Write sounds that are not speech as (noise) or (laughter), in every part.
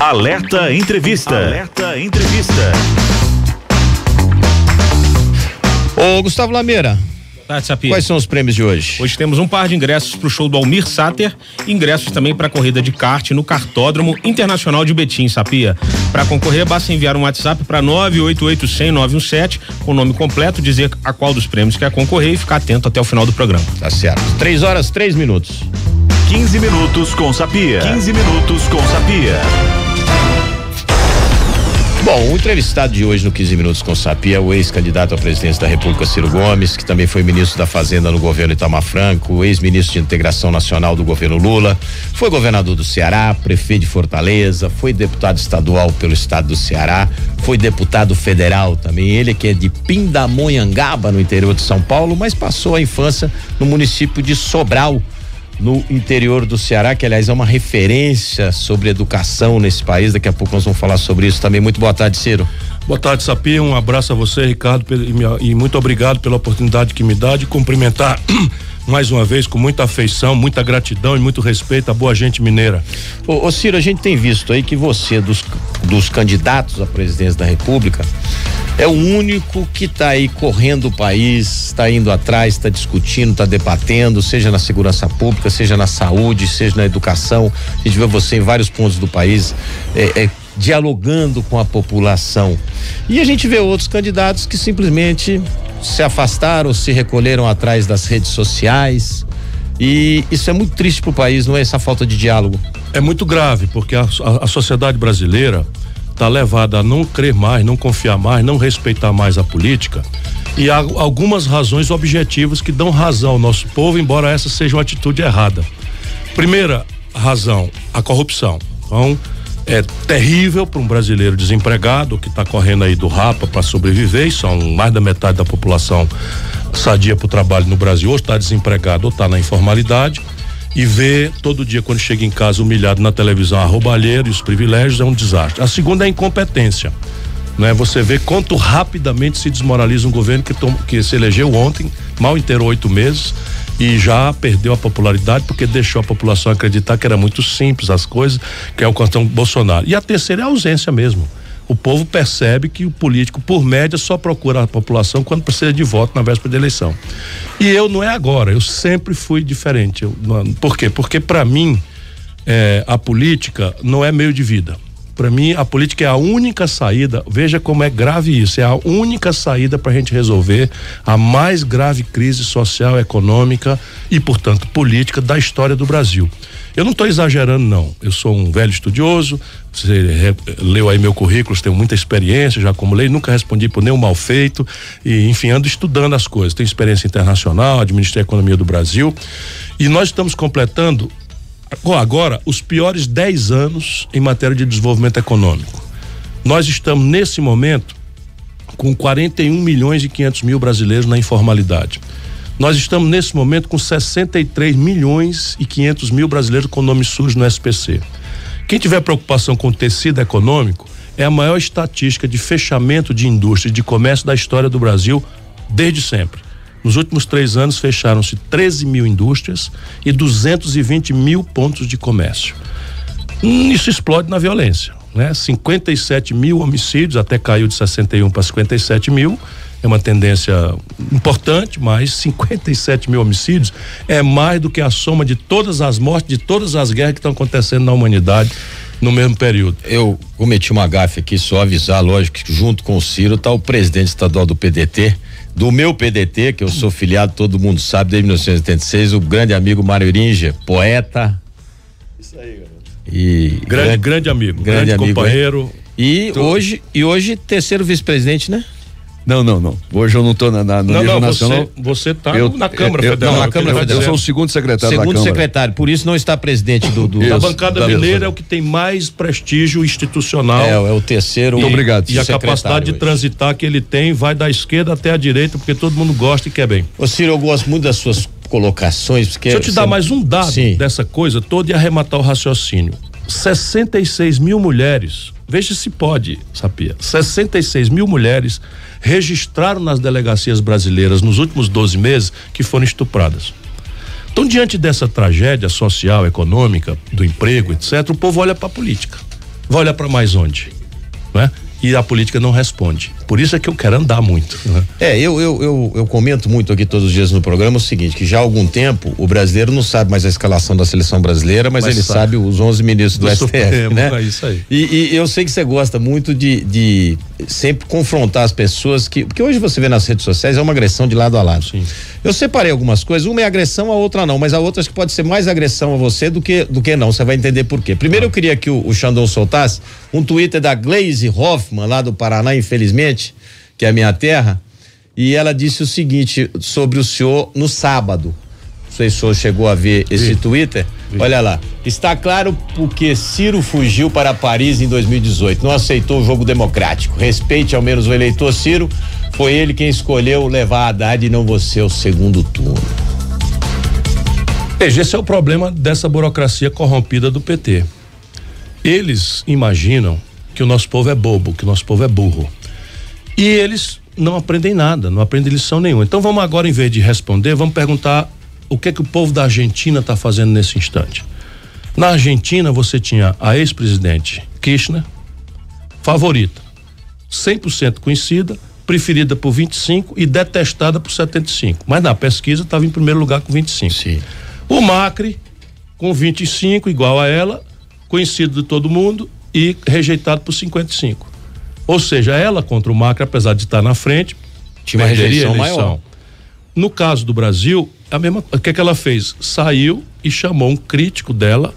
Alerta Entrevista. Alerta Entrevista. Ô, Gustavo Lameira. Tarde. Quais são os prêmios de hoje? Hoje temos um par de ingressos para o show do Almir Sater e ingressos também para a corrida de kart no Cartódromo Internacional de Betim, Sapia. Para concorrer, basta enviar um WhatsApp para 988 com o nome completo, dizer a qual dos prêmios quer concorrer e ficar atento até o final do programa. Tá certo. Três horas, três minutos. 15 minutos com Sapia. 15 minutos com Sapia. Bom, o entrevistado de hoje no 15 Minutos com Sapia é o ex-candidato à presidência da República, Ciro Gomes, que também foi ministro da Fazenda no governo Itamar Franco, ex-ministro de Integração Nacional do governo Lula, foi governador do Ceará, prefeito de Fortaleza, foi deputado estadual pelo estado do Ceará, foi deputado federal também. Ele que é de Pindamonhangaba, no interior de São Paulo, mas passou a infância no município de Sobral no interior do Ceará, que aliás é uma referência sobre educação nesse país. Daqui a pouco nós vamos falar sobre isso também. Muito boa tarde, Ciro. Boa tarde, Sapir. Um abraço a você, Ricardo, e muito obrigado pela oportunidade que me dá de cumprimentar (clears throat) mais uma vez com muita afeição, muita gratidão e muito respeito à boa gente mineira. Ô, ô Ciro, a gente tem visto aí que você, dos, dos candidatos à presidência da República, é o único que está aí correndo o país, está indo atrás, está discutindo, está debatendo, seja na segurança pública, seja na saúde, seja na educação. A gente vê você em vários pontos do país. É, é, dialogando com a população. E a gente vê outros candidatos que simplesmente se afastaram, se recolheram atrás das redes sociais. E isso é muito triste para o país, não é essa falta de diálogo? É muito grave, porque a, a, a sociedade brasileira está levada a não crer mais, não confiar mais, não respeitar mais a política. E há algumas razões objetivas que dão razão ao nosso povo, embora essa seja uma atitude errada. Primeira razão, a corrupção. Então, é terrível para um brasileiro desempregado que está correndo aí do rapa para sobreviver, e são mais da metade da população sadia para o trabalho no Brasil, ou está desempregado ou está na informalidade e vê todo dia quando chega em casa humilhado na televisão a roubalheira e os privilégios é um desastre. A segunda é a incompetência. Né? Você vê quanto rapidamente se desmoraliza um governo que, tom, que se elegeu ontem, mal inteiro oito meses, e já perdeu a popularidade porque deixou a população acreditar que era muito simples as coisas, que é o cartão Bolsonaro. E a terceira é a ausência mesmo. O povo percebe que o político, por média, só procura a população quando precisa de voto na véspera da eleição. E eu não é agora, eu sempre fui diferente. Eu, por quê? Porque para mim é, a política não é meio de vida. Para mim, a política é a única saída. Veja como é grave isso. É a única saída para a gente resolver a mais grave crise social, econômica e, portanto, política da história do Brasil. Eu não estou exagerando, não. Eu sou um velho estudioso. Você leu aí meu currículo, tenho muita experiência, já acumulei, nunca respondi por nenhum mal feito. E, enfim, ando estudando as coisas. Tenho experiência internacional, administrei a economia do Brasil. E nós estamos completando agora os piores 10 anos em matéria de desenvolvimento econômico. Nós estamos nesse momento com 41 milhões e 500 mil brasileiros na informalidade. Nós estamos nesse momento com 63 milhões e 500 mil brasileiros com nome sujo no SPC. Quem tiver preocupação com o tecido econômico é a maior estatística de fechamento de indústria e de comércio da história do Brasil desde sempre. Nos últimos três anos fecharam-se 13 mil indústrias e 220 mil pontos de comércio. Isso explode na violência, né? 57 mil homicídios, até caiu de 61 para 57 mil. É uma tendência importante, mas 57 mil homicídios é mais do que a soma de todas as mortes, de todas as guerras que estão acontecendo na humanidade no mesmo período. Eu cometi uma gafe aqui, só avisar, lógico, que junto com o Ciro está o presidente estadual do PDT, do meu PDT, que eu sou filiado, todo mundo sabe, desde 1986, o grande amigo Mário Iringe, poeta. Isso aí, garoto. E grande, grande, grande amigo, grande, grande amigo, companheiro. E hoje, e hoje terceiro vice-presidente, né? Não, não, não. Hoje eu não estou na, na, no não, nível não, nacional. Você está na Câmara eu, Federal. Não, na Câmara Federal. Eu sou o segundo secretário segundo da Câmara. secretário, por isso não está presidente do. do a bancada mineira é o que tem mais prestígio institucional. É, é o terceiro. Muito obrigado. E a capacidade de transitar que ele tem vai da esquerda até a direita, porque todo mundo gosta e quer bem. Ô Ciro, eu gosto muito das suas colocações. Porque Deixa eu te dar mais um dado Sim. dessa coisa toda e arrematar o raciocínio. 66 mil mulheres, veja se pode, Sapia, 66 mil mulheres registraram nas delegacias brasileiras nos últimos 12 meses que foram estupradas. Então, diante dessa tragédia social, econômica, do emprego, etc., o povo olha para a política. vai olhar para mais onde? Né? e a política não responde. Por isso é que eu quero andar muito. Né? É, eu, eu, eu, eu, comento muito aqui todos os dias no programa o seguinte, que já há algum tempo o brasileiro não sabe mais a escalação da seleção brasileira, mas, mas ele sabe. sabe. os 11 ministros do, do STF, Supremo, né? É isso aí. E, e, eu sei que você gosta muito de, de sempre confrontar as pessoas que, porque hoje você vê nas redes sociais é uma agressão de lado a lado. Sim. Eu separei algumas coisas, uma é agressão, a outra não, mas a outra acho que pode ser mais agressão a você do que do que não, você vai entender por quê. Primeiro ah. eu queria que o, o Xandão soltasse um Twitter da Glaze Hoffman, lá do Paraná, infelizmente, que é a minha terra, e ela disse o seguinte sobre o senhor no sábado. Não sei se o senhor chegou a ver esse Sim. Twitter. Sim. Olha lá. Está claro porque Ciro fugiu para Paris em 2018. Não aceitou o jogo democrático. Respeite ao menos o eleitor Ciro. Foi ele quem escolheu levar a Haddad e não você ao segundo turno. Veja, esse é o problema dessa burocracia corrompida do PT. Eles imaginam que o nosso povo é bobo, que o nosso povo é burro. E eles não aprendem nada, não aprendem lição nenhuma. Então vamos agora, em vez de responder, vamos perguntar o que é que o povo da Argentina está fazendo nesse instante. Na Argentina você tinha a ex-presidente Kirchner, favorita, 100% conhecida, preferida por 25 e detestada por 75. Mas na pesquisa estava em primeiro lugar com 25. Sim. O Macri com 25 igual a ela, conhecido de todo mundo e rejeitado por 55. Ou seja, ela contra o Macri, apesar de estar na frente, tinha uma rejeição maior. No caso do Brasil, a mesma, o que, é que ela fez? Saiu e chamou um crítico dela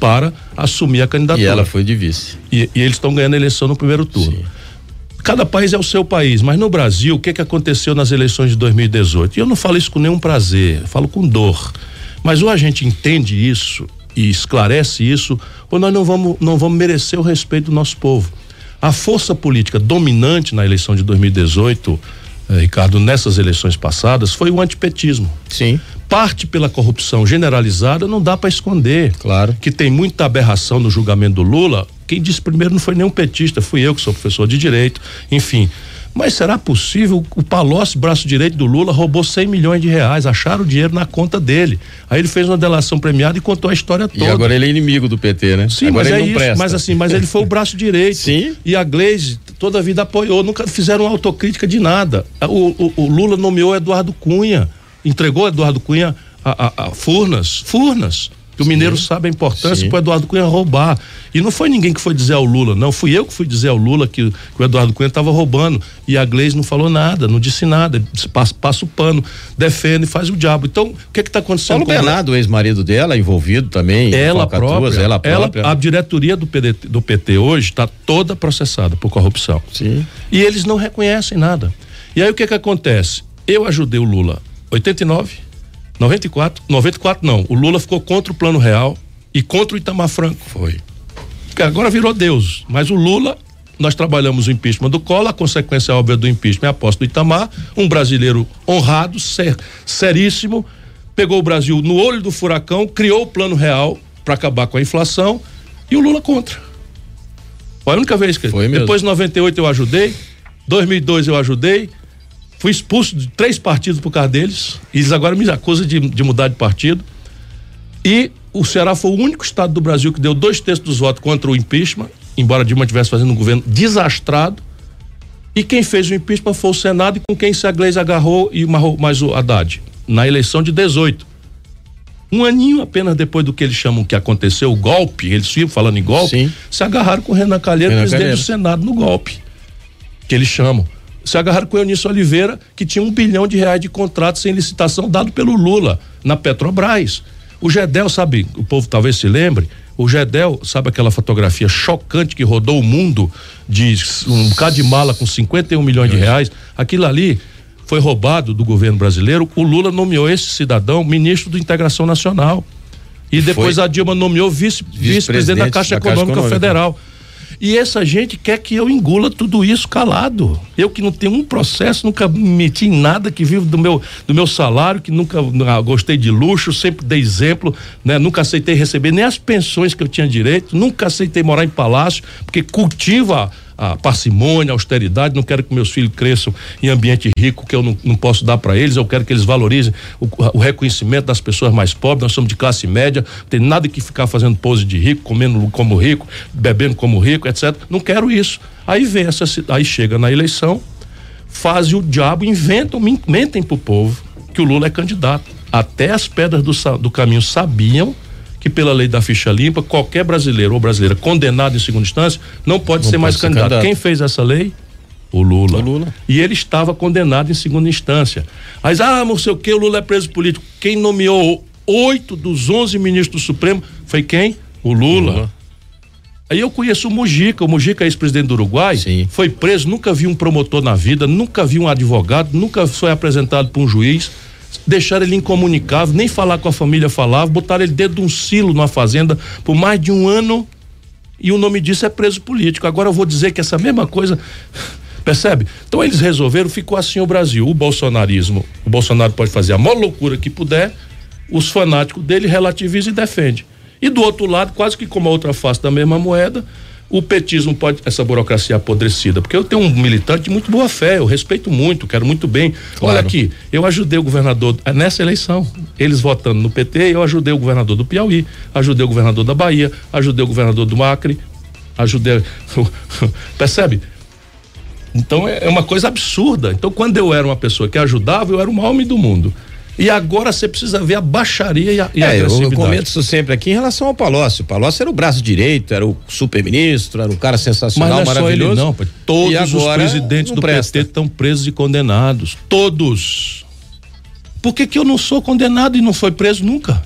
para assumir a candidatura. E ela foi de vice. E, e eles estão ganhando a eleição no primeiro turno. Sim. Cada país é o seu país, mas no Brasil, o que, é que aconteceu nas eleições de 2018? E eu não falo isso com nenhum prazer, falo com dor. Mas ou a gente entende isso e esclarece isso, ou nós não vamos, não vamos merecer o respeito do nosso povo. A força política dominante na eleição de 2018, eh, Ricardo, nessas eleições passadas, foi o antipetismo. Sim. Parte pela corrupção generalizada, não dá para esconder. Claro. Que tem muita aberração no julgamento do Lula. Quem disse primeiro não foi nenhum petista, fui eu que sou professor de direito, enfim. Mas será possível? O Palocci, braço direito do Lula, roubou 100 milhões de reais, acharam o dinheiro na conta dele. Aí ele fez uma delação premiada e contou a história toda. E agora ele é inimigo do PT, né? Sim, agora mas é isso. Presta. Mas assim, mas ele foi o braço direito. (laughs) Sim. E a Gleisi toda a vida apoiou, nunca fizeram autocrítica de nada. O, o, o Lula nomeou Eduardo Cunha, entregou Eduardo Cunha a, a, a Furnas, Furnas. Que o mineiro sabe a importância para o Eduardo Cunha roubar. E não foi ninguém que foi dizer ao Lula, não. Fui eu que fui dizer ao Lula que, que o Eduardo Cunha estava roubando. E a Gleisi não falou nada, não disse nada. Passa, passa o pano, defende, faz o diabo. Então, o que é está acontecendo? Paulo Bernardo, ex-marido dela, envolvido também. Ela própria, ela própria. Ela, a diretoria do, PD, do PT hoje está toda processada por corrupção. Sim. E eles não reconhecem nada. E aí o que é que acontece? Eu ajudei o Lula 89 94, 94 não. O Lula ficou contra o Plano Real e contra o Itamar Franco. Foi. Agora virou Deus. Mas o Lula, nós trabalhamos o impeachment do Collor, a consequência óbvia do impeachment é a posse do Itamar, um brasileiro honrado, ser, seríssimo, pegou o Brasil no olho do furacão, criou o Plano Real para acabar com a inflação e o Lula contra. Foi a única vez que. Foi mesmo. Depois de 98 eu ajudei, 2002 eu ajudei, Fui expulso de três partidos por causa deles. E eles agora me acusam de, de mudar de partido. E o Ceará foi o único estado do Brasil que deu dois terços dos votos contra o impeachment, embora Dilma estivesse fazendo um governo desastrado. E quem fez o impeachment foi o Senado e com quem se a Gleisi agarrou e mais o Haddad, na eleição de 18. Um aninho apenas depois do que eles chamam que aconteceu, o golpe, eles ficam falando em golpe, Sim. se agarraram com o Renan Calheiro, Renan presidente Calheiro. do Senado, no golpe. Que eles chamam se agarraram com o Eunício Oliveira, que tinha um bilhão de reais de contrato sem licitação dado pelo Lula na Petrobras. O Gedel, sabe, o povo talvez se lembre, o Gedel, sabe aquela fotografia chocante que rodou o mundo de um bocado de mala com 51 milhões de reais? Aquilo ali foi roubado do governo brasileiro. O Lula nomeou esse cidadão ministro da Integração Nacional. E depois foi a Dilma nomeou vice-presidente vice, vice da Caixa, da Econômica, Caixa Econômica Federal. E essa gente quer que eu engula tudo isso calado. Eu que não tenho um processo, nunca me meti em nada, que vivo do meu, do meu salário, que nunca ah, gostei de luxo, sempre dei exemplo, né? Nunca aceitei receber nem as pensões que eu tinha direito, nunca aceitei morar em palácio, porque cultiva a, parcimônia, a austeridade, não quero que meus filhos cresçam em ambiente rico que eu não, não posso dar para eles, eu quero que eles valorizem o, o, reconhecimento das pessoas mais pobres, nós somos de classe média, tem nada que ficar fazendo pose de rico, comendo como rico, bebendo como rico, etc. Não quero isso. Aí vem essa, aí chega na eleição, fazem o diabo, inventam, mentem pro povo que o Lula é candidato. Até as pedras do, do caminho sabiam que pela lei da ficha limpa, qualquer brasileiro ou brasileira condenado em segunda instância não pode não ser pode mais ser candidato. candidato. Quem fez essa lei? O Lula. o Lula. E ele estava condenado em segunda instância. Mas, ah, não sei o que, o Lula é preso político. Quem nomeou oito dos onze ministros do Supremo foi quem? O Lula. Lula. Aí eu conheço o Mujica, o Mujica é ex-presidente do Uruguai, Sim. foi preso, nunca vi um promotor na vida, nunca vi um advogado, nunca foi apresentado por um juiz deixaram ele incomunicável, nem falar com a família falava, botaram ele dentro de um silo numa fazenda por mais de um ano e o nome disso é preso político. Agora eu vou dizer que essa mesma coisa. (laughs) Percebe? Então eles resolveram, ficou assim o Brasil. O bolsonarismo, o Bolsonaro pode fazer a maior loucura que puder, os fanáticos dele relativizam e defendem. E do outro lado, quase que como a outra face da mesma moeda, o petismo pode, essa burocracia apodrecida, porque eu tenho um militante de muito boa fé, eu respeito muito, quero muito bem. Claro. Olha aqui, eu ajudei o governador eh, nessa eleição, eles votando no PT, eu ajudei o governador do Piauí, ajudei o governador da Bahia, ajudei o governador do Acre, ajudei. (laughs) Percebe? Então é, é uma coisa absurda. Então, quando eu era uma pessoa que ajudava, eu era o maior homem do mundo. E agora você precisa ver a baixaria e a, e é, a agressividade. Eu, eu comento isso sempre aqui em relação ao Palocci. O Palocci era o braço direito, era o super-ministro, era um cara sensacional, Mas não é maravilhoso. Não, todos os presidentes do presta. PT estão presos e condenados. Todos. Por que, que eu não sou condenado e não foi preso nunca?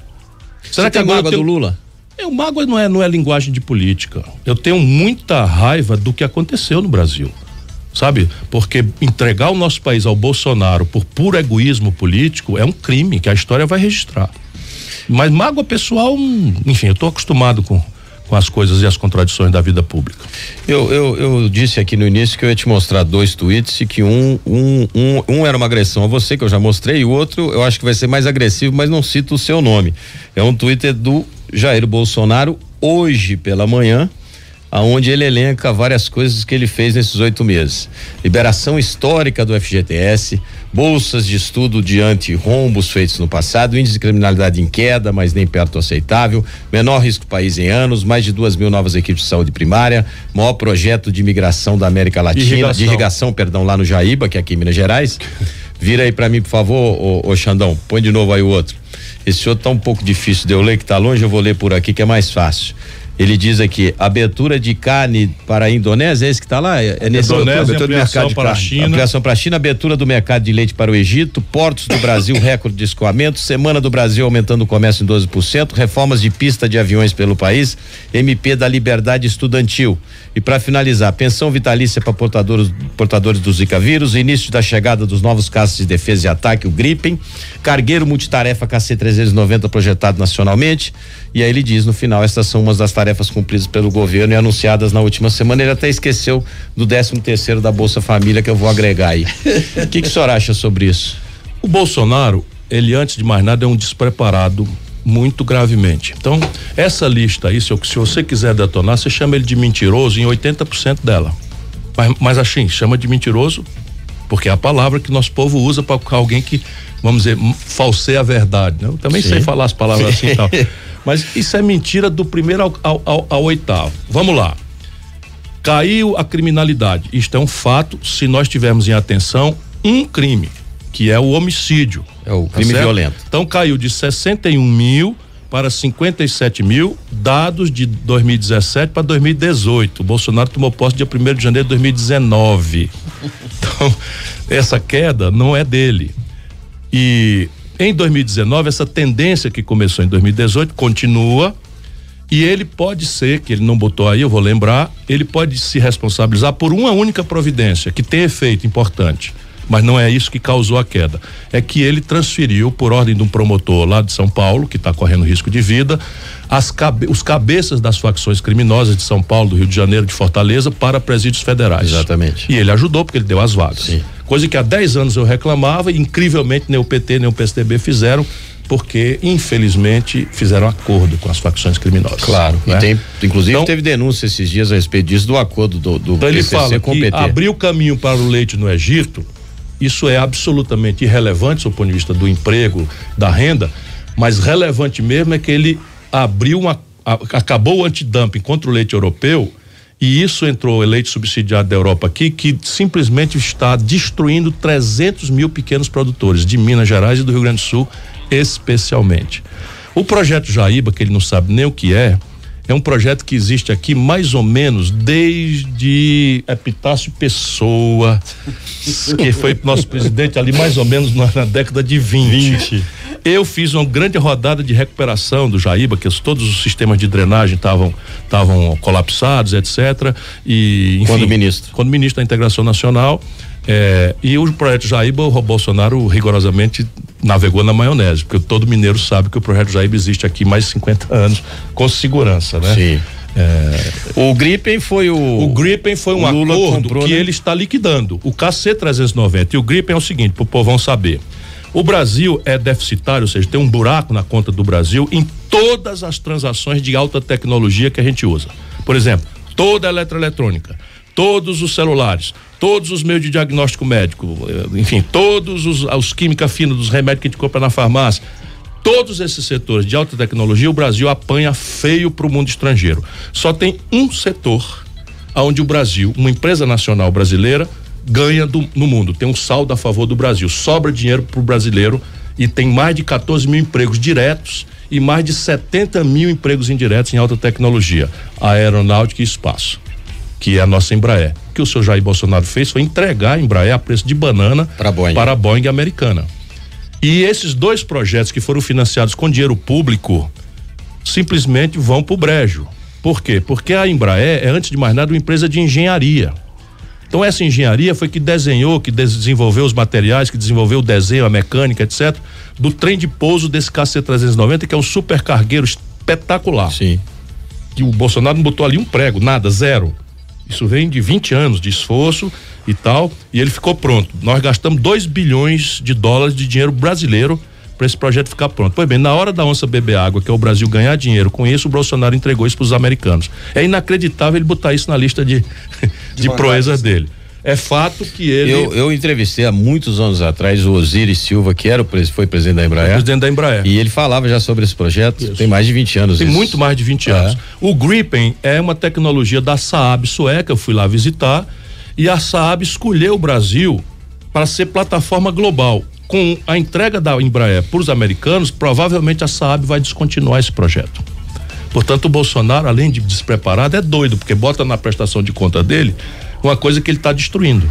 Será você que agora mágoa tenho... do Lula? É, o mágoa não é, não é linguagem de política. Eu tenho muita raiva do que aconteceu no Brasil sabe? Porque entregar o nosso país ao Bolsonaro por puro egoísmo político é um crime que a história vai registrar. Mas mágoa pessoal, hum, enfim, eu estou acostumado com com as coisas e as contradições da vida pública. Eu, eu, eu, disse aqui no início que eu ia te mostrar dois tweets e que um, um, um, um era uma agressão a você, que eu já mostrei, e o outro eu acho que vai ser mais agressivo, mas não cito o seu nome. É um Twitter do Jair Bolsonaro hoje pela manhã, aonde ele elenca várias coisas que ele fez nesses oito meses. Liberação histórica do FGTS, bolsas de estudo diante rombos feitos no passado, índice de criminalidade em queda, mas nem perto aceitável, menor risco país em anos, mais de duas mil novas equipes de saúde primária, maior projeto de imigração da América Latina, irrigação. de irrigação, perdão, lá no Jaíba, que é aqui em Minas Gerais. Vira aí para mim, por favor, ô, ô Xandão, põe de novo aí o outro. Esse outro tá um pouco difícil de eu ler, que tá longe, eu vou ler por aqui que é mais fácil. Ele diz aqui, abertura de carne para a Indonésia, é esse que está lá? É, é nesse Indonésia, abertura do mercado para a China. Ampliação para a China, abertura do mercado de leite para o Egito, portos do Brasil, (laughs) recorde de escoamento, semana do Brasil aumentando o comércio em 12%, reformas de pista de aviões pelo país, MP da liberdade estudantil. E para finalizar, pensão vitalícia para portadores, portadores do Zika vírus, início da chegada dos novos casos de defesa e ataque, o Gripen, cargueiro multitarefa KC390 projetado nacionalmente, e aí ele diz no final, essas são umas das tarefas cumpridas pelo governo e anunciadas na última semana, ele até esqueceu do 13 terceiro da Bolsa Família que eu vou agregar aí. (laughs) O que, que o senhor acha sobre isso? O Bolsonaro, ele antes de mais nada é um despreparado muito gravemente. Então, essa lista aí, se, eu, se você quiser detonar, você chama ele de mentiroso em 80% dela. Mas, mas assim, chama de mentiroso porque é a palavra que nosso povo usa para alguém que, vamos dizer, falseia a verdade. Né? Eu também Sim. sei falar as palavras assim e tal. (laughs) Mas isso é mentira do primeiro ao, ao, ao, ao oitavo. Vamos lá. Caiu a criminalidade. Isto é um fato se nós tivermos em atenção um crime que é o homicídio. É o crime tá violento. Então caiu de 61 mil para 57 mil, dados de 2017 para 2018. O Bolsonaro tomou posse dia 1 de janeiro de 2019. (laughs) Então, essa queda não é dele. E em 2019, essa tendência que começou em 2018 continua. E ele pode ser, que ele não botou aí, eu vou lembrar, ele pode se responsabilizar por uma única providência que tem efeito importante mas não é isso que causou a queda. É que ele transferiu, por ordem de um promotor lá de São Paulo, que está correndo risco de vida, as cabe os cabeças das facções criminosas de São Paulo, do Rio de Janeiro, de Fortaleza, para presídios federais. Exatamente. E ele ajudou porque ele deu as vagas. Sim. Coisa que há 10 anos eu reclamava e incrivelmente nem o PT nem o PSDB fizeram porque infelizmente fizeram acordo com as facções criminosas. Claro. né? E tem, inclusive Então- teve denúncia esses dias a respeito disso do acordo do, do Então ele fala com o que o caminho para o leite no Egito, isso é absolutamente irrelevante do ponto de vista do emprego, da renda, mas relevante mesmo é que ele abriu uma. acabou o antidumping contra o leite europeu. E isso entrou o leite subsidiado da Europa aqui, que simplesmente está destruindo 300 mil pequenos produtores de Minas Gerais e do Rio Grande do Sul, especialmente. O projeto Jaíba, que ele não sabe nem o que é, é um projeto que existe aqui mais ou menos desde Epitácio Pessoa, que foi nosso presidente ali mais ou menos na, na década de 20. Eu fiz uma grande rodada de recuperação do Jaíba, que os- todos os sistemas de drenagem estavam estavam colapsados, etc. E enfim, Quando ministro. quando ministro da Integração Nacional. é, e o projeto Jaíba, o Bolsonaro rigorosamente navegou na maionese, porque todo mineiro sabe que o projeto Jaíba existe aqui mais de 50 anos, com segurança, né? Sim. O Gripen foi o. O Gripen foi um Lula acordo comprou, que né? ele está liquidando. O KC390 e o Gripen é o seguinte, para o povão saber. O Brasil é deficitário, ou seja, tem um buraco na conta do Brasil em todas as transações de alta tecnologia que a gente usa. Por exemplo, toda a eletroeletrônica, todos os celulares, todos os meios de diagnóstico médico, eh, enfim, todos os, os química fina dos remédios que a gente compra na farmácia, todos esses setores de alta tecnologia, o Brasil apanha feio para o mundo estrangeiro. Só tem um setor onde o Brasil, uma empresa nacional brasileira, ganha do- no mundo, tem um saldo a favor do Brasil, sobra dinheiro para o brasileiro e tem mais de 14 mil empregos diretos e mais de 70 mil empregos indiretos em alta tecnologia, aeronáutica e espaço, que é a nossa Embraer. O que o senhor Jair Bolsonaro fez foi entregar a Embraer a preço de banana Pra Boeing. para a Boeing americana. E esses dois projetos que foram financiados com dinheiro público simplesmente vão para o brejo. Por quê? Porque a Embraer é, antes de mais nada, uma empresa de engenharia. Então, essa engenharia foi que desenhou, que des- desenvolveu os materiais, que desenvolveu o desenho, a mecânica, etc., do trem de pouso desse KC-390, que é um supercargueiro espetacular Sim. que o Bolsonaro não botou ali um prego, nada, zero. Isso vem de 20 anos de esforço e tal, e ele ficou pronto. Nós gastamos 2 bilhões de dólares de dinheiro brasileiro para esse projeto ficar pronto. Pois bem, na hora da onça beber água, que é o Brasil ganhar dinheiro com isso, o Bolsonaro entregou isso para os americanos. É inacreditável ele botar isso na lista de, (laughs) de proezas dele. É fato que ele Eu, eu entrevistei há muitos anos atrás o Osiris Silva, que era o, foi presidente da Embraer. presidente da Embraer. E ele falava já sobre esse projeto. Tem mais de 20 anos. Tem isso. muito mais de 20 É. anos. O Gripen é uma tecnologia da Saab sueca, eu fui lá visitar, e a Saab escolheu o Brasil para ser plataforma global. Com a entrega da Embraer para os americanos, provavelmente a Saab vai descontinuar esse projeto. Portanto, o Bolsonaro, além de despreparado, é doido, porque bota na prestação de conta dele uma coisa que ele está destruindo,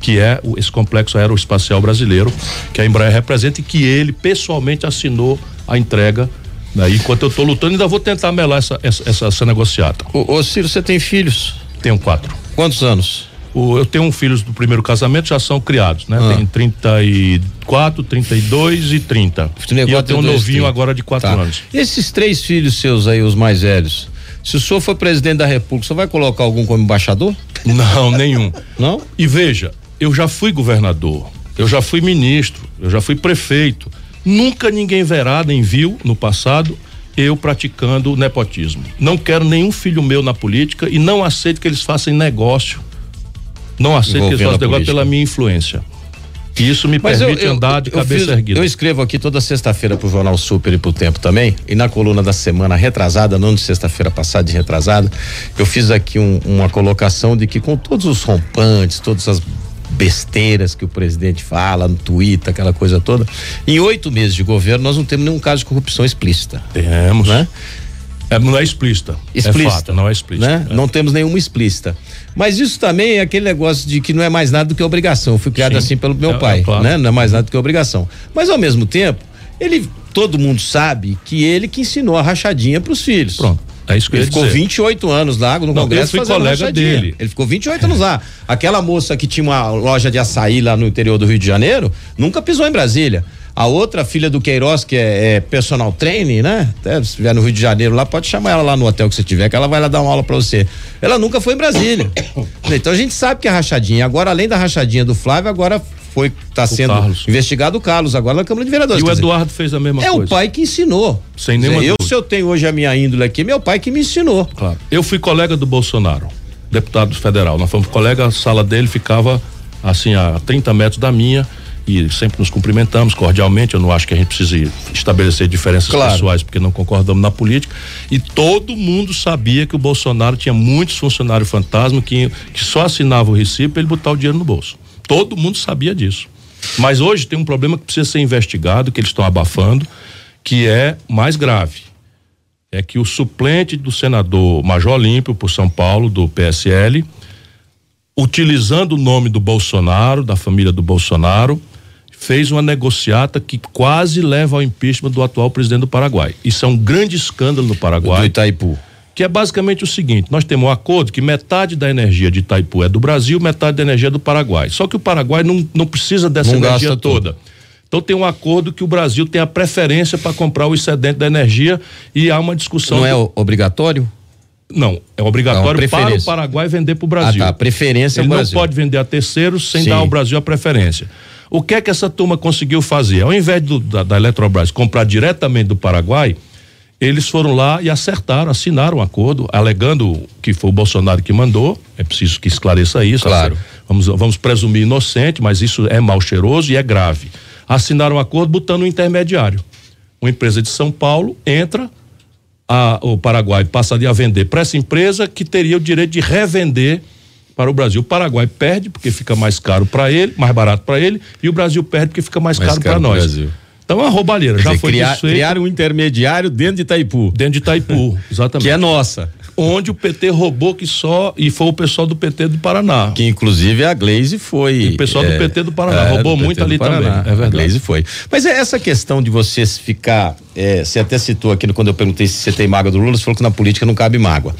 que é o- esse complexo aeroespacial brasileiro, que a Embraer representa e que ele pessoalmente assinou a entrega. Né? Enquanto eu estou lutando, ainda vou tentar melar essa, essa, essa, essa negociata. Ô, ô Ciro, você tem filhos? Tenho quatro. Quantos anos? O- eu tenho um filhos do primeiro casamento, já são criados, né? Ah. Tem 34, 32 e 30. e eu 34, tenho um 32, novinho 30. agora de quatro Tá. anos. Esses três filhos seus aí, os mais velhos, se o senhor for presidente da República, o senhor vai colocar algum como embaixador? (laughs) Não, nenhum. Não? E veja, eu já fui governador, eu já fui ministro, eu já fui prefeito. Nunca ninguém verá nem viu no passado eu praticando nepotismo. Não quero nenhum filho meu na política e não aceito que eles façam negócio. Não aceito que façam negócio pela minha influência. E isso me permite andar de eu cabeça fiz- erguida. Eu escrevo aqui toda sexta-feira pro Jornal Super e pro Tempo também. E na coluna da semana retrasada, não de sexta-feira passada, de retrasada, eu fiz aqui um- uma colocação de que com todos os rompantes, todas as besteiras que o presidente fala no Twitter, aquela coisa toda, em oito meses de governo nós não temos nenhum caso de corrupção explícita. Temos. Né? É, não é explícita. Explícita. É fato, não é explícita. Né? É. Não temos nenhuma explícita. Mas isso também é aquele negócio de que não é mais nada do que obrigação. Eu fui criado Sim. assim pelo meu É, pai, é claro. né? Não é mais nada do que obrigação. Mas ao mesmo tempo, ele todo mundo sabe que ele que ensinou a rachadinha para os filhos. Pronto. É isso que Ele ficou dizer. 28 anos lá no Não, Congresso eu fui fazendo colega rachadinha. dele. Ele ficou 28 anos lá. Aquela moça que tinha uma loja de açaí lá no interior do Rio de Janeiro, nunca pisou em Brasília. A outra filha do Queiroz, que é, é personal training, né? Até se estiver no Rio de Janeiro lá, pode chamar ela lá no hotel que você tiver, que ela vai lá dar uma aula pra você. Ela nunca foi em Brasília. (coughs) então a gente sabe que é rachadinha. Agora, além da rachadinha do Flávio, agora foi tá sendo Carlos. investigado o Carlos agora na Câmara de Vereadores. E o Quer dizer, Eduardo fez a mesma é coisa. o pai que ensinou. Sem Quer dizer, nenhuma eu, se eu tenho hoje a minha índole aqui, meu pai que me ensinou. Claro. Eu fui colega do Bolsonaro, deputado federal. Nós fomos colega, a sala dele ficava assim a 30 metros da minha e sempre nos cumprimentamos cordialmente. Eu não acho que a gente precise estabelecer diferenças Claro. pessoais porque não concordamos na política. E todo mundo sabia que o Bolsonaro tinha muitos funcionários fantasma que, que só assinavam o recibo para ele botar o dinheiro no bolso. Todo mundo sabia disso. Mas hoje tem um problema que precisa ser investigado, que eles estão abafando, que é mais grave é que o suplente do senador Major Olímpio por São Paulo do PSL, utilizando o nome do Bolsonaro, da família do Bolsonaro, fez uma negociata que quase leva ao impeachment do atual presidente do Paraguai. Isso é um grande escândalo no Do Paraguai, Itaipu. que é basicamente o seguinte: nós temos um acordo que metade da energia de Itaipu é do Brasil, metade da energia é do Paraguai. Só que o Paraguai não, não precisa dessa Não energia gasta tudo. toda. Então tem um acordo que o Brasil tem a preferência para comprar o excedente da energia e há uma discussão. Não é do- o- obrigatório? não, é obrigatório Não, para o. Paraguai vender para o Brasil. Ah, tá. Preferência Ele ao não Brasil. pode vender a terceiros sem Sim. dar ao Brasil a preferência. O que é que essa turma conseguiu fazer? Ao invés do- da, da Eletrobras comprar diretamente do Paraguai, eles foram lá e acertaram, assinaram um acordo, alegando que foi o Bolsonaro que mandou. É preciso que esclareça isso. Claro. Vamos, vamos presumir inocente, mas isso é mal cheiroso e é grave. Assinaram um acordo botando um intermediário. Uma empresa de São Paulo entra, a- o Paraguai passaria a vender para essa empresa que teria o direito de revender para o Brasil. O Paraguai perde porque fica mais caro para ele, mais barato para ele, e o Brasil perde porque fica mais, Mais caro caro para nós. Brasil. Então é uma roubalheira. Quer Já dizer, foi criar, desfeito criar um intermediário dentro de Itaipu, dentro de Itaipu, (laughs) exatamente. que é nossa. Onde o PT roubou que só e foi o pessoal do PT do Paraná. Que inclusive a Glaze foi. E o pessoal do PT do Paraná, é, roubou do muito do ali Paraná. também, é A verdade. Glaze foi. Mas é essa questão de você ficar. é, você até citou aqui quando eu perguntei se você tem mágoa do Lula, você falou que na política não cabe mágoa.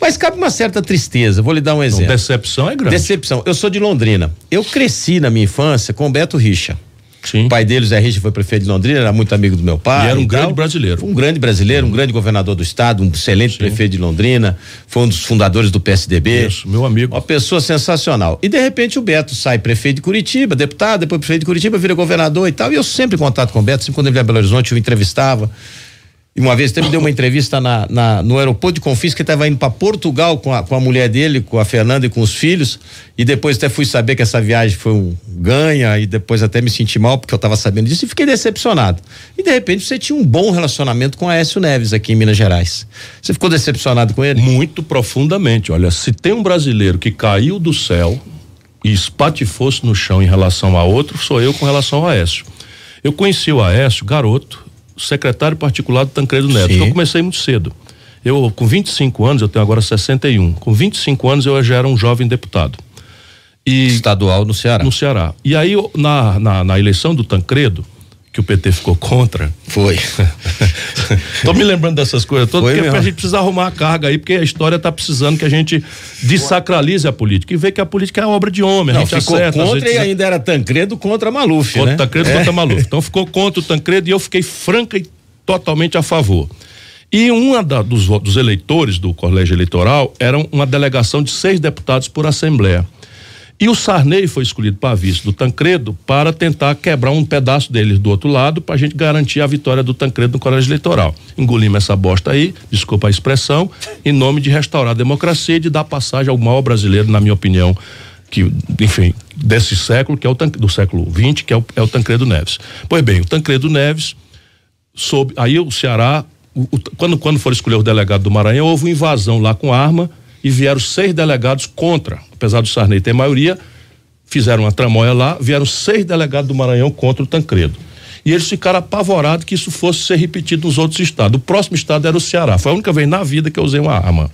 Mas cabe uma certa tristeza. Vou lhe dar um Então, exemplo. decepção é grande. Decepção. Eu sou de Londrina. Eu cresci na minha infância com o Beto Richa. Sim. O pai dele, Zé Richa, foi prefeito de Londrina, era muito amigo do meu pai. E era um tal. grande brasileiro. Foi um grande brasileiro, um grande governador do estado, um excelente prefeito de Londrina, foi um dos fundadores do PSDB. Isso, meu amigo. Uma pessoa sensacional. E de repente o Beto sai prefeito de Curitiba, deputado, depois prefeito de Curitiba, vira governador e tal. E eu sempre em contato com o Beto, sempre quando ele ia a Belo Horizonte, eu entrevistava. E uma vez até me deu uma entrevista na, na- no aeroporto de Confins, que estava indo para Portugal com a, com a mulher dele, com a Fernanda e com os filhos. E depois até fui saber que essa viagem foi um ganha, e depois até me senti mal, porque eu estava sabendo disso e fiquei decepcionado. E de repente você tinha um bom relacionamento com a Aécio Neves aqui em Minas Gerais. Você ficou decepcionado com ele? Muito profundamente. Olha, se tem um brasileiro que caiu do céu e espatifou-se no chão em relação a outro, sou eu com relação ao Aécio. Eu conheci o Aécio, garoto, secretário particular do Tancredo Neto. Sim. Então, Eu comecei muito cedo. Eu, com 25 anos, eu tenho agora 61. Com 25 anos, eu já era um jovem deputado. E Estadual no Ceará. no Ceará. E aí, na, na, na eleição do Tancredo, que o PT ficou contra, Foi. (laughs) Tô me lembrando dessas coisas todas, Foi porque mesmo. a gente precisa arrumar a carga aí, porque a história tá precisando que a gente desacralize a política e vê que a política é obra de homem, a Não, gente ficou acerta. contra gente e ainda era Tancredo contra Maluf, contra né? Tancredo É. contra Maluf. Então ficou contra o Tancredo e eu fiquei franca e totalmente a favor. E da- dos, dos eleitores do colégio eleitoral era uma delegação de seis deputados por assembleia. E o Sarney foi escolhido para vice do Tancredo para tentar quebrar um pedaço deles do outro lado para a gente garantir a vitória do Tancredo no colégio eleitoral. Engolimos essa bosta aí, desculpa a expressão, em nome de restaurar a democracia e de dar passagem ao maior brasileiro, na minha opinião, que, enfim, desse século, que é o do século XX, que é o, é o Tancredo Neves. Pois bem, o Tancredo Neves soube, aí o Ceará, o- o- quando, quando for escolher o delegado do Maranhão, houve uma invasão lá com arma e vieram seis delegados contra, apesar do Sarney ter maioria, fizeram uma tramóia lá, vieram seis delegados do Maranhão contra o Tancredo. E eles ficaram apavorados que isso fosse ser repetido nos outros estados. O próximo estado era o Ceará. Foi a única vez na vida que eu usei uma arma.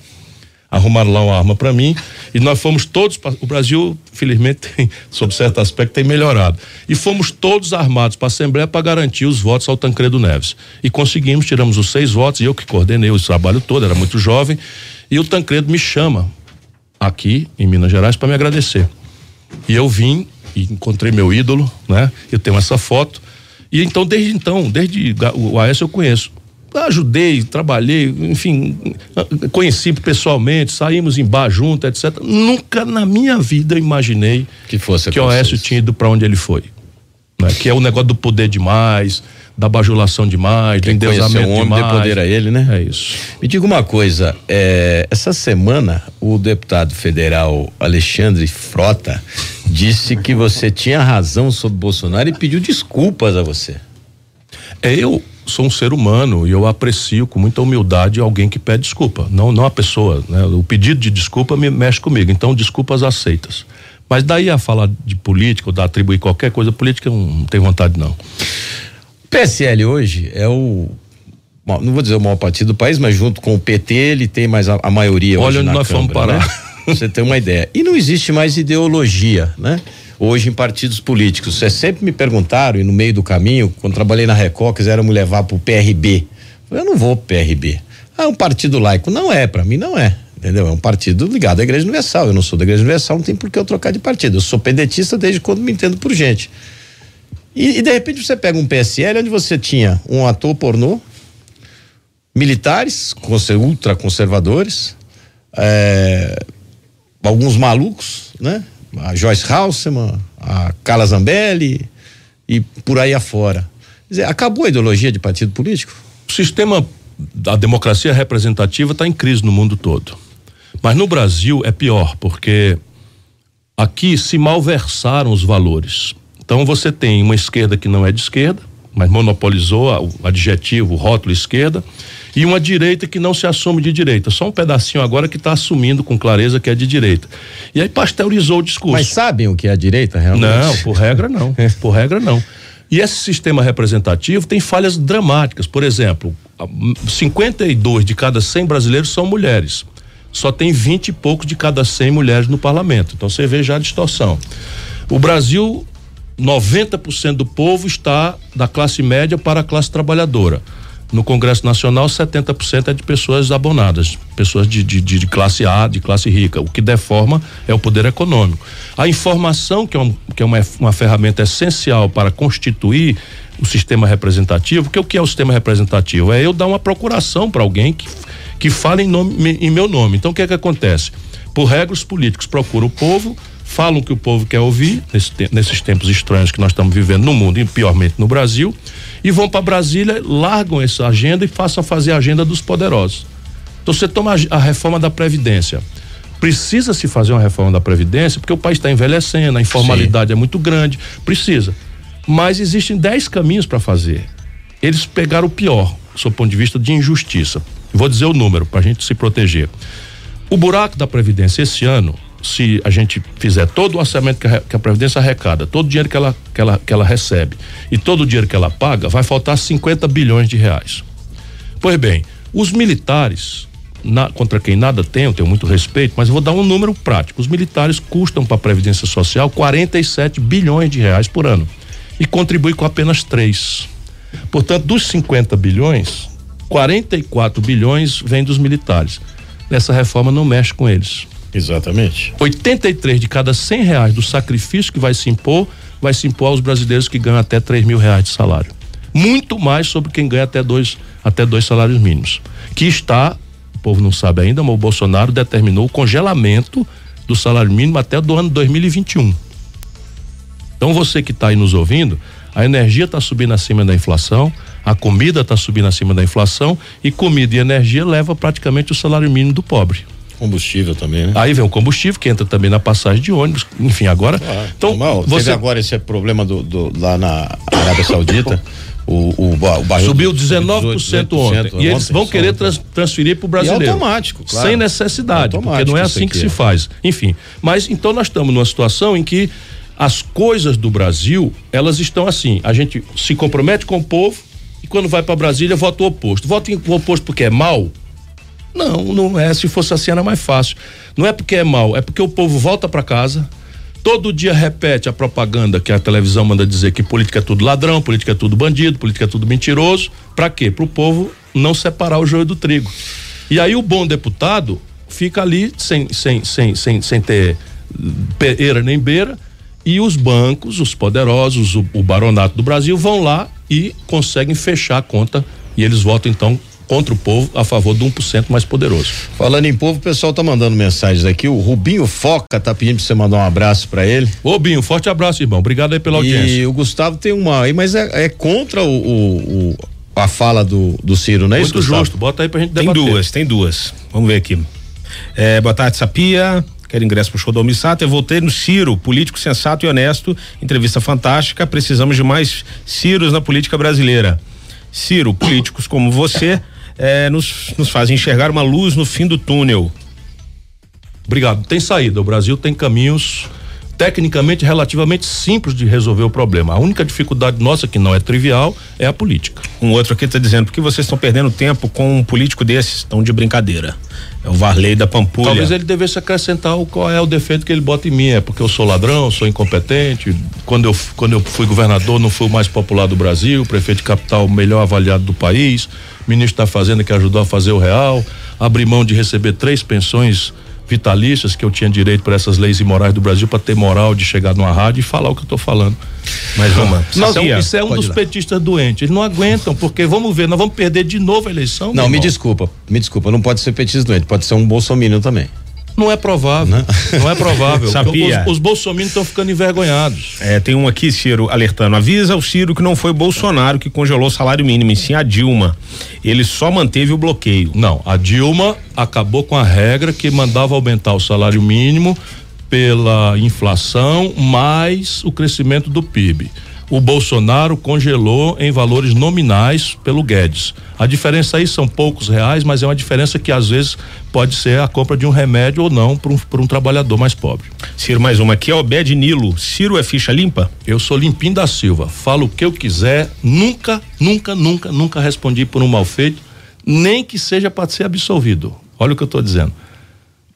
Arrumaram lá uma arma para mim e nós fomos todos. pra- O Brasil, felizmente, (laughs) tem, sob certo aspecto, tem melhorado. E fomos todos armados para a Assembleia para garantir os votos ao Tancredo Neves. E conseguimos, tiramos os seis votos, e eu que coordenei o trabalho todo, era muito jovem. E o Tancredo me chama aqui em Minas Gerais para me agradecer. E eu vim e encontrei meu ídolo, né? Eu tenho essa foto. E então, desde então, desde o Aécio eu conheço. ajudei, trabalhei, enfim, conheci pessoalmente, saímos em bar junto, etc. Nunca na minha vida imaginei que fosse que o Oécio tinha ido para onde ele foi. Né? Que é o negócio do poder demais, da bajulação demais, Quem do endeusamento um homem demais. Dê poder a ele, né? É isso. Me diga uma coisa, é, essa semana o deputado federal Alexandre Frota disse que você tinha razão sobre Bolsonaro e pediu desculpas a você. É, eu sou um ser humano e eu aprecio com muita humildade alguém que pede desculpa, não não a pessoa, né? O pedido de desculpa me mexe comigo, então desculpas aceitas. Mas daí a falar de política ou da atribuir qualquer coisa política, eu não tenho vontade não. PSL hoje é o não vou dizer o maior partido do país, mas junto com o PT ele tem mais a, a maioria Olha onde nós Câmara, fomos parar. Né? Você tem uma ideia. E não existe mais ideologia, né? hoje em partidos políticos. Vocês sempre me perguntaram, e no meio do caminho, quando trabalhei na Record, quiseram me levar pro PRB. Eu não vou pro PRB. Ah, é um partido laico. Não é, para mim não é. Entendeu? É um partido ligado à Igreja Universal. Eu não sou da Igreja Universal, não tem por que eu trocar de partido. Eu sou pedetista desde quando me entendo por gente. E, e de repente você pega um PSL onde você tinha um ator pornô, militares, ultraconservadores, é, alguns malucos, né? a Joyce Halseman, a Carla Zambelli e por aí afora. Quer dizer, acabou a ideologia de partido político? O sistema da democracia representativa está em crise no mundo todo. Mas no Brasil é pior, porque aqui se malversaram os valores. Então você tem uma esquerda que não é de esquerda, mas monopolizou o adjetivo, o rótulo esquerda, e uma direita que não se assume de direita. Só um pedacinho agora que está assumindo com clareza que é de direita. E aí pasteurizou o discurso. Mas sabem o que é a direita realmente? Não, por regra não. (laughs) por regra não. E esse sistema representativo tem falhas dramáticas. Por exemplo, 52 de cada 100 brasileiros são mulheres. Só tem 20 e poucos de cada 100 mulheres no parlamento. Então você vê já a distorção. O Brasil, 90% do povo está da classe média para a classe trabalhadora. No Congresso Nacional, 70% é de pessoas abonadas, pessoas de, de, de, classe A, de classe rica. O que deforma é o poder econômico. A informação, que é, um, que é uma, uma ferramenta essencial para constituir o sistema representativo, que o que é o sistema representativo? É eu dar uma procuração para alguém que, que fale em, nome, em meu nome. Então, o que é que acontece? Por regra, os políticos procuram o povo, falam o que o povo quer ouvir, nesse, nesses tempos estranhos que nós estamos vivendo no mundo e piormente no Brasil e vão para Brasília, largam essa agenda e a fazer a agenda dos poderosos. Então você toma a, a reforma da Previdência. Precisa se fazer uma reforma da Previdência, porque o país está envelhecendo, a informalidade Sim. é muito grande. Precisa. Mas existem dez caminhos para fazer. Eles pegaram o pior, do ponto de vista de injustiça. Vou dizer o número para a gente se proteger. O buraco da Previdência esse ano se a gente fizer todo o orçamento que a, que a, Previdência arrecada, todo o dinheiro que ela, que, ela, que ela recebe e todo o dinheiro que ela paga, vai faltar 50 bilhões de reais. Pois bem, os militares, na, contra quem nada eu tenho muito respeito, mas vou dar um número prático. Os militares custam para a Previdência Social 47 bilhões de reais por ano e contribuem com apenas 3. Portanto, dos 50 bilhões, 44 bilhões vêm dos militares. Essa reforma não mexe com eles. Exatamente. 83 de cada 100 reais do sacrifício que vai se impor, vai se impor aos brasileiros que ganham até 3 mil reais de salário. Muito mais sobre quem ganha até dois, até dois salários mínimos. Que está, o povo não sabe ainda, mas o Bolsonaro determinou o congelamento do salário mínimo até do ano 2021. Então você que está aí nos ouvindo, a energia está subindo acima da inflação, a comida está subindo acima da inflação e comida e energia leva praticamente o salário mínimo do pobre. Combustível também, né? Aí vem o combustível que entra também na passagem de ônibus, enfim, agora. Ah, então, normal. você Teve agora esse problema do, do lá na Arábia Saudita. O, o, o barril Subiu 19% 18, ontem. E eles vão querer trans, transferir para o brasileiro. E automático, claro. Sem necessidade, porque não é assim que se faz. Enfim, mas então nós estamos numa situação em que as coisas do Brasil, elas estão assim. A gente se compromete com o povo e quando vai para Brasília vota o oposto. Vota o oposto porque é mal? Não, não é. Se fosse assim era mais fácil. Não é porque é mal, é porque o povo volta para casa, todo dia repete a propaganda que a televisão manda dizer que política é tudo ladrão, política é tudo bandido, política é tudo mentiroso. Para quê? Para o povo não separar o joio do trigo. E aí o bom deputado fica ali sem, sem, sem, sem, sem ter pereira nem beira e os bancos, os poderosos, o, o baronato do Brasil vão lá e conseguem fechar a conta E eles votam então contra o povo a favor do 1% mais poderoso. Falando em povo, o pessoal tá mandando mensagens aqui. O Rubinho Foca tá pedindo pra você mandar um abraço para ele. Ô, Binho, forte abraço, irmão. Obrigado aí pela audiência. E o Gustavo tem uma aí, mas é, é contra o, o, o, a fala do, do Ciro, não é isso, Muito justo. Bota aí pra gente Tem debater. duas, tem duas. Vamos ver aqui. É, boa tarde, Sapia. Quero ingresso pro show do Almissato. Eu voltei no Ciro, político sensato e honesto. Entrevista fantástica. Precisamos de mais Ciros na política brasileira. Ciro, políticos como você eh, nos, nos enxergar uma luz no fim do túnel. Obrigado. Tem saída. O Brasil tem caminhos tecnicamente relativamente simples de resolver o problema. A única dificuldade nossa, que não é trivial, é a política. Um outro aqui está dizendo, por que vocês estão perdendo tempo com um político desses? Estão de brincadeira. É o Varley da Pampulha. Talvez ele devesse acrescentar o qual é o defeito que ele bota em mim. É porque eu sou ladrão, sou incompetente. Quando eu, quando eu fui governador, não fui o mais popular do Brasil, prefeito de capital, melhor avaliado do país, ministro da Fazenda que ajudou a fazer o real, abri mão de receber três pensões vitalícias que eu tinha direito por essas leis imorais do Brasil para ter moral de chegar numa rádio e falar o que eu estou falando. Mais uma. Nós, Sapia, isso é um pode dos petistas doentes. Eles não aguentam, porque vamos ver, nós vamos perder de novo a eleição. Não, me irmão. desculpa, me desculpa, não pode ser petista doente, pode ser um bolsominion também. Não é provável. Não, é provável. (laughs) Sabia. Porque Os, os bolsominions estão ficando envergonhados. É, tem um aqui, Ciro, alertando. Avisa o Ciro que não foi Bolsonaro que congelou o salário mínimo, e sim a Dilma. Ele só manteve o bloqueio. Não, a Dilma acabou com a regra que mandava aumentar o salário mínimo pela inflação mais o crescimento do PIB. O Bolsonaro congelou em valores nominais pelo Guedes. A diferença aí são poucos reais, mas é uma diferença que às vezes pode ser a compra de um remédio ou não para um, um trabalhador mais pobre. Ciro, mais uma aqui, é Obed Nilo. Ciro é ficha limpa? Eu sou Limpim da Silva, falo o que eu quiser, nunca, nunca, nunca, nunca respondi por um mal feito, nem que seja para ser absolvido. Olha o que eu estou dizendo.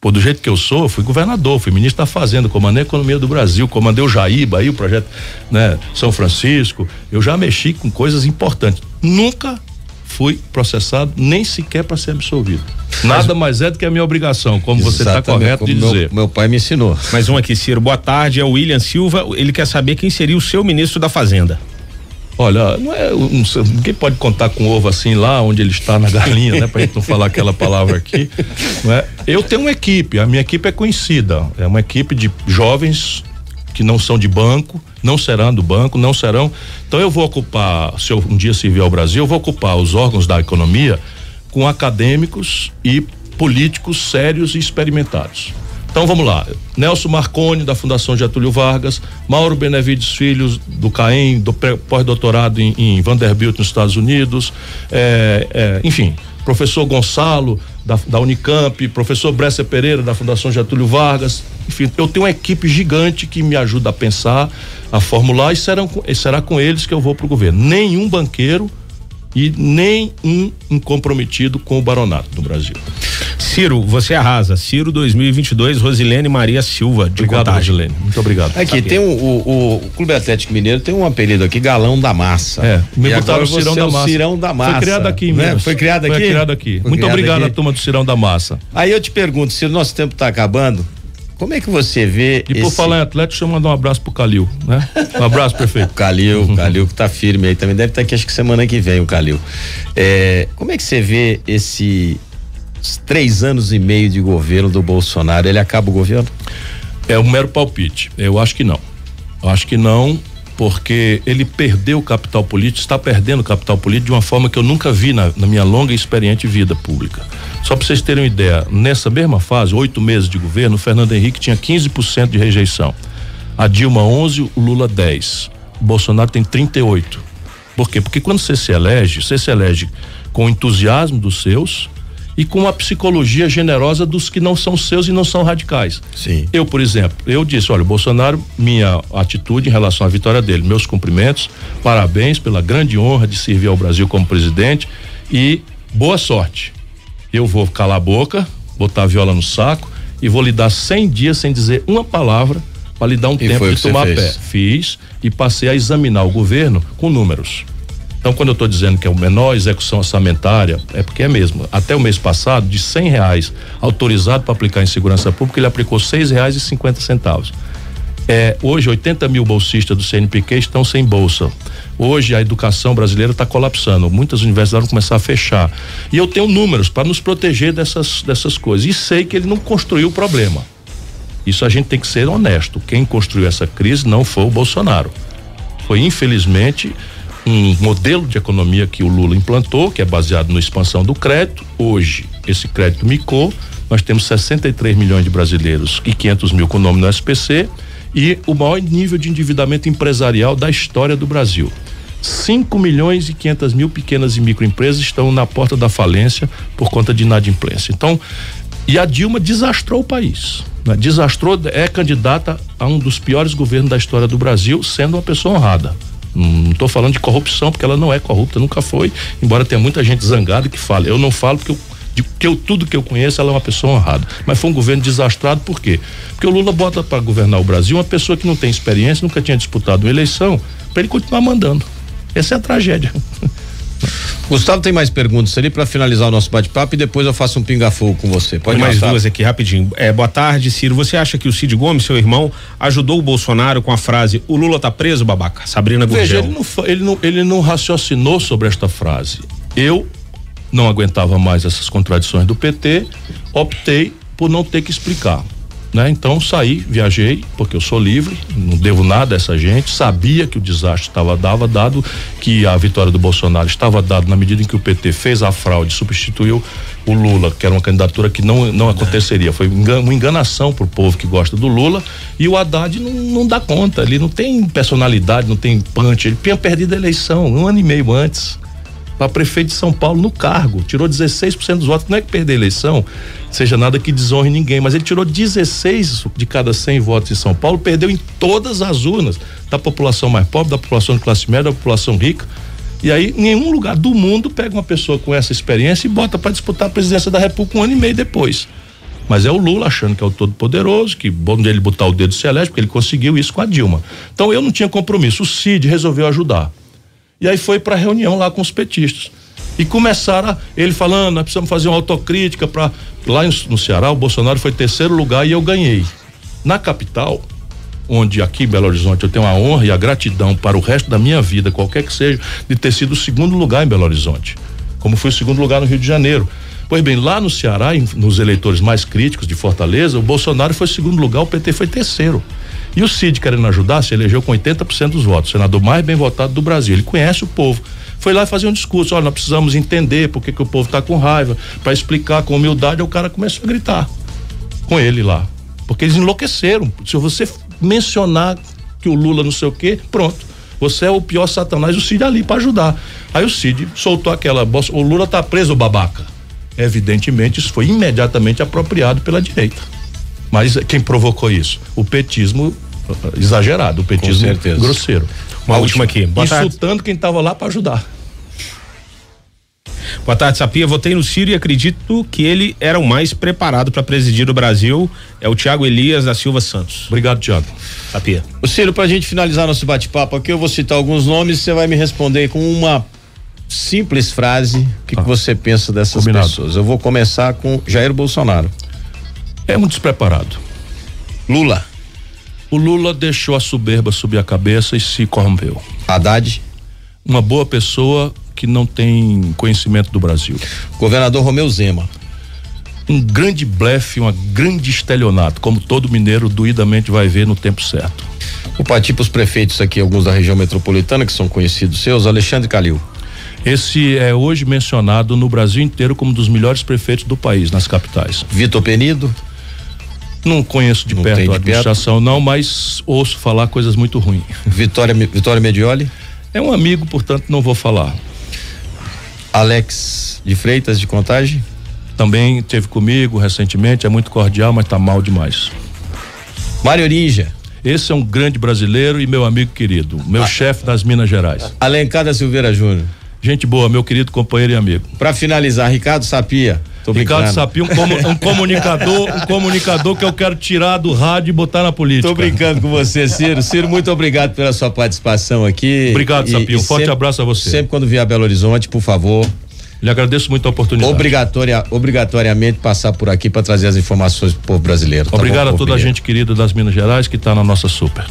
Pô, do jeito que eu sou, eu fui governador, fui ministro da Fazenda, comandei a economia do Brasil, comandei o Jaíba aí, o projeto, né, São Francisco. Eu já mexi com coisas importantes. Nunca fui processado, nem sequer para ser absolvido. Nada mais é do que a minha obrigação, como você está correto de como meu- dizer. Meu, pai me ensinou. Mais um aqui, Ciro. Boa tarde, é o William Silva. Ele quer saber quem seria o seu ministro da Fazenda. Olha, não é, não ninguém pode contar com ovo assim lá onde ele está na (laughs) galinha, né? Pra gente não falar aquela palavra aqui, não é? Eu tenho uma equipe, a minha equipe é conhecida, é uma equipe de jovens que não são de banco, não serão do banco, não serão. Então eu vou ocupar, se eu um dia servir ao Brasil, eu vou ocupar os órgãos da economia com acadêmicos e políticos sérios e experimentados. Então vamos lá. Nelson Marconi, da Fundação Getúlio Vargas, Mauro Benevides Filhos, do CAEM, do pós-doutorado em, em Vanderbilt, nos Estados Unidos, é, é, enfim, professor Gonçalo, da, da Unicamp, professor Brescia Pereira, da Fundação Getúlio Vargas, enfim, eu tenho uma equipe gigante que me ajuda a pensar, a formular e, serão, e será com eles que eu vou para o governo. Nenhum banqueiro e nem um incomprometido com o baronato do Brasil. Ciro, você arrasa. Ciro 2022, Rosilene Maria Silva, de Obrigado, Contagem. Rosilene. Muito obrigado. Aqui, tem um, o, o Clube Atlético Mineiro tem um apelido aqui, Galão da Massa. É, me e botaram o Cirão você é da o Massa. Cirão da Massa. Foi criado aqui, né? Foi criado aqui? Foi criado aqui. Foi Muito criado obrigado aqui. à turma do Cirão da Massa. Aí eu te pergunto, se o nosso tempo está acabando, como é que você vê E por esse... falar em Atlético, deixa eu mandar um abraço pro Calil, né? Um abraço, prefeito. (laughs) O Calil, o Calil que tá firme aí, também deve estar aqui acho que semana que vem o Calil. É, como é que você vê esse três anos e meio de governo do Bolsonaro? Ele acaba o governo? É um mero palpite. Eu acho que não. Eu acho que não, porque ele perdeu o capital político, está perdendo o capital político de uma forma que eu nunca vi na, na minha longa e experiente vida pública. Só para vocês terem uma ideia, nessa mesma fase, oito meses de governo, o Fernando Henrique tinha 15% de rejeição. A Dilma 11, o Lula 10. O Bolsonaro tem 38. Por quê? Porque quando você se elege, você se elege com o entusiasmo dos seus e com a psicologia generosa dos que não são seus e não são radicais. Sim. Eu, por exemplo, eu disse, olha, o Bolsonaro, minha atitude em relação à vitória dele, meus cumprimentos, parabéns pela grande honra de servir ao Brasil como presidente e boa sorte. Eu vou calar a boca, botar a viola no saco e vou lhe dar 100 dias sem dizer uma palavra para lhe dar um E tempo de tomar pé. Fiz e passei a examinar o governo com números. Então, quando eu estou dizendo que é o menor execução orçamentária, é porque é mesmo. Até o mês passado, de cem reais autorizado para aplicar em segurança pública, ele aplicou seis reais e cinquenta centavos. É, hoje, 80 mil bolsistas do CNPq estão sem bolsa. Hoje, a educação brasileira está colapsando. Muitas universidades vão começar a fechar. E eu tenho números para nos proteger dessas, dessas coisas. E sei que ele não construiu o problema. Isso a gente tem que ser honesto. Quem construiu essa crise não foi o Bolsonaro. Foi, infelizmente, um modelo de economia que o Lula implantou, que é baseado na expansão do crédito. Hoje, esse crédito micou. Nós temos 63 milhões de brasileiros e 500 mil com nome no SPC e o maior nível de endividamento empresarial da história do Brasil. 5 milhões e 500 mil pequenas e microempresas estão na porta da falência por conta de inadimplência. Então, e a Dilma desastrou o país. Né? Desastrou, é candidata a um dos piores governos da história do Brasil, sendo uma pessoa honrada. Não estou falando de corrupção, porque ela não é corrupta, nunca foi, embora tenha muita gente zangada que fala. Eu não falo porque eu de que eu, tudo que eu conheço, ela é uma pessoa honrada. Mas foi um governo desastrado, por quê? Porque o Lula bota para governar o Brasil uma pessoa que não tem experiência, nunca tinha disputado uma eleição, para ele continuar mandando. Essa é a tragédia. (laughs) Gustavo tem mais perguntas ali para finalizar o nosso bate-papo e depois eu faço um pinga-fogo com você. Pode mais duas aqui rapidinho. É, boa tarde, Ciro. Você acha que o Cid Gomes, seu irmão, ajudou o Bolsonaro com a frase "O Lula tá preso, babaca"? Sabrina Gurgel. Veja, ele não, ele não, ele não raciocinou sobre esta frase. Eu não aguentava mais essas contradições do PT, optei por não ter que explicar. Né? Então saí, viajei, porque eu sou livre, não devo nada a essa gente, sabia que o desastre estava dava dado que a vitória do Bolsonaro estava dado na medida em que o PT fez a fraude, substituiu o Lula, que era uma candidatura que não não aconteceria, foi uma enganação para o povo que gosta do Lula, e o Haddad não, não dá conta, ele não tem personalidade, não tem punch, ele tinha perdido a eleição um ano e meio antes para prefeito de São Paulo no cargo. Tirou 16% dos votos. Não é que perder a eleição seja nada que desonre ninguém, mas ele tirou 16 de cada 100 votos em São Paulo, perdeu em todas as urnas da população mais pobre, da população de classe média, da população rica. E aí, nenhum lugar do mundo pega uma pessoa com essa experiência e bota para disputar a presidência da República um ano e meio depois. Mas é o Lula achando que é o todo-poderoso, que bom dele botar o dedo celeste, porque ele conseguiu isso com a Dilma. Então eu não tinha compromisso. O Cid resolveu ajudar. E aí foi para reunião lá com os petistas. E começaram a, ele falando, nós precisamos fazer uma autocrítica para lá no Ceará, o Bolsonaro foi terceiro lugar e eu ganhei. Na capital, onde aqui em Belo Horizonte eu tenho a honra e a gratidão para o resto da minha vida, qualquer que seja, de ter sido o segundo lugar em Belo Horizonte, como foi o segundo lugar no Rio de Janeiro. Pois bem, lá no Ceará, nos eleitores mais críticos de Fortaleza, o Bolsonaro foi segundo lugar, o PT foi terceiro. E o Cid, querendo ajudar, se elegeu com 80% dos votos, senador mais bem votado do Brasil. Ele conhece o povo. Foi lá fazer um discurso: olha, nós precisamos entender por que, que o povo está com raiva, para explicar com humildade. o cara começou a gritar com ele lá. Porque eles enlouqueceram. Se você mencionar que o Lula não sei o quê, pronto. Você é o pior satanás, o Cid ali para ajudar. Aí o Cid soltou aquela. O Lula tá preso, babaca. Evidentemente, isso foi imediatamente apropriado pela direita. Mas quem provocou isso? O petismo exagerado, o petismo grosseiro. Uma última aqui. Boa insultando tarde. quem estava lá para ajudar. Boa tarde, Sapia. Votei no Ciro e acredito que ele era o mais preparado para presidir o Brasil. É o Tiago Elias da Silva Santos. Obrigado, Tiago. Sapia. O Ciro, para a gente finalizar nosso bate-papo aqui, eu vou citar alguns nomes e você vai me responder com uma simples frase. O que, que você pensa dessas Combinado. pessoas? Eu vou começar com Jair Bolsonaro. É um despreparado. Lula. O Lula deixou a soberba subir a cabeça e se corrompeu. Haddad. Uma boa pessoa que não tem conhecimento do Brasil. Governador Romeu Zema. Um grande blefe, uma grande estelionato, como todo mineiro doidamente vai ver no tempo certo. Partir para os prefeitos aqui, alguns da região metropolitana que são conhecidos seus. Alexandre Calil. Esse é hoje mencionado no Brasil inteiro como um dos melhores prefeitos do país, nas capitais. Vitor Penido. Não conheço de não perto a administração, perto. não, mas ouço falar coisas muito ruins. Vitória, Vitória Medioli? É um amigo, portanto, não vou falar. Alex de Freitas de Contagem? Também teve comigo recentemente, é muito cordial, mas tá mal demais. Mário Ninja. Esse é um grande brasileiro e meu amigo querido, meu ah. chefe das Minas Gerais. Alencar da Silveira Júnior. Gente boa, meu querido companheiro e amigo. Para finalizar, Ricardo Sapia. Ricardo Sapia, um, um, comunicador, um comunicador que eu quero tirar do rádio e botar na política. Tô brincando com você, Ciro. Ciro, muito obrigado pela sua participação aqui. Obrigado, Sapia. Um forte sempre, abraço a você. Sempre quando vier a Belo Horizonte, por favor, Lhe agradeço muito a oportunidade. Obrigatória, obrigatoriamente passar por aqui para trazer as informações pro povo brasileiro. Tá Obrigado bom, a toda a gente querida das Minas Gerais que está na nossa super.